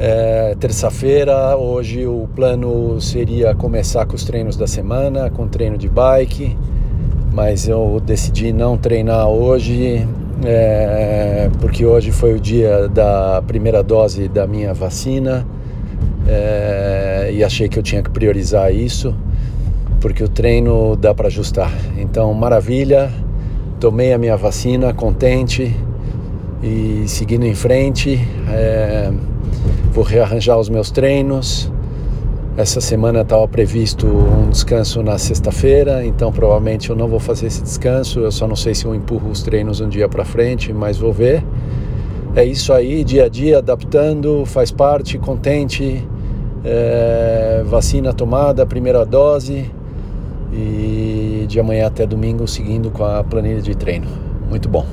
É, Terça-feira, hoje o plano seria começar com os treinos da semana, com treino de bike, mas eu decidi não treinar hoje, é, porque hoje foi o dia da primeira dose da minha vacina é, e achei que eu tinha que priorizar isso, porque o treino dá para ajustar. Então, maravilha, tomei a minha vacina, contente e seguindo em frente. É, vou rearranjar os meus treinos. Essa semana estava previsto um descanso na sexta-feira, então provavelmente eu não vou fazer esse descanso. Eu só não sei se eu empurro os treinos um dia para frente, mas vou ver. É isso aí, dia a dia, adaptando, faz parte, contente. É, vacina tomada, primeira dose e de amanhã até domingo seguindo com a planilha de treino. Muito bom.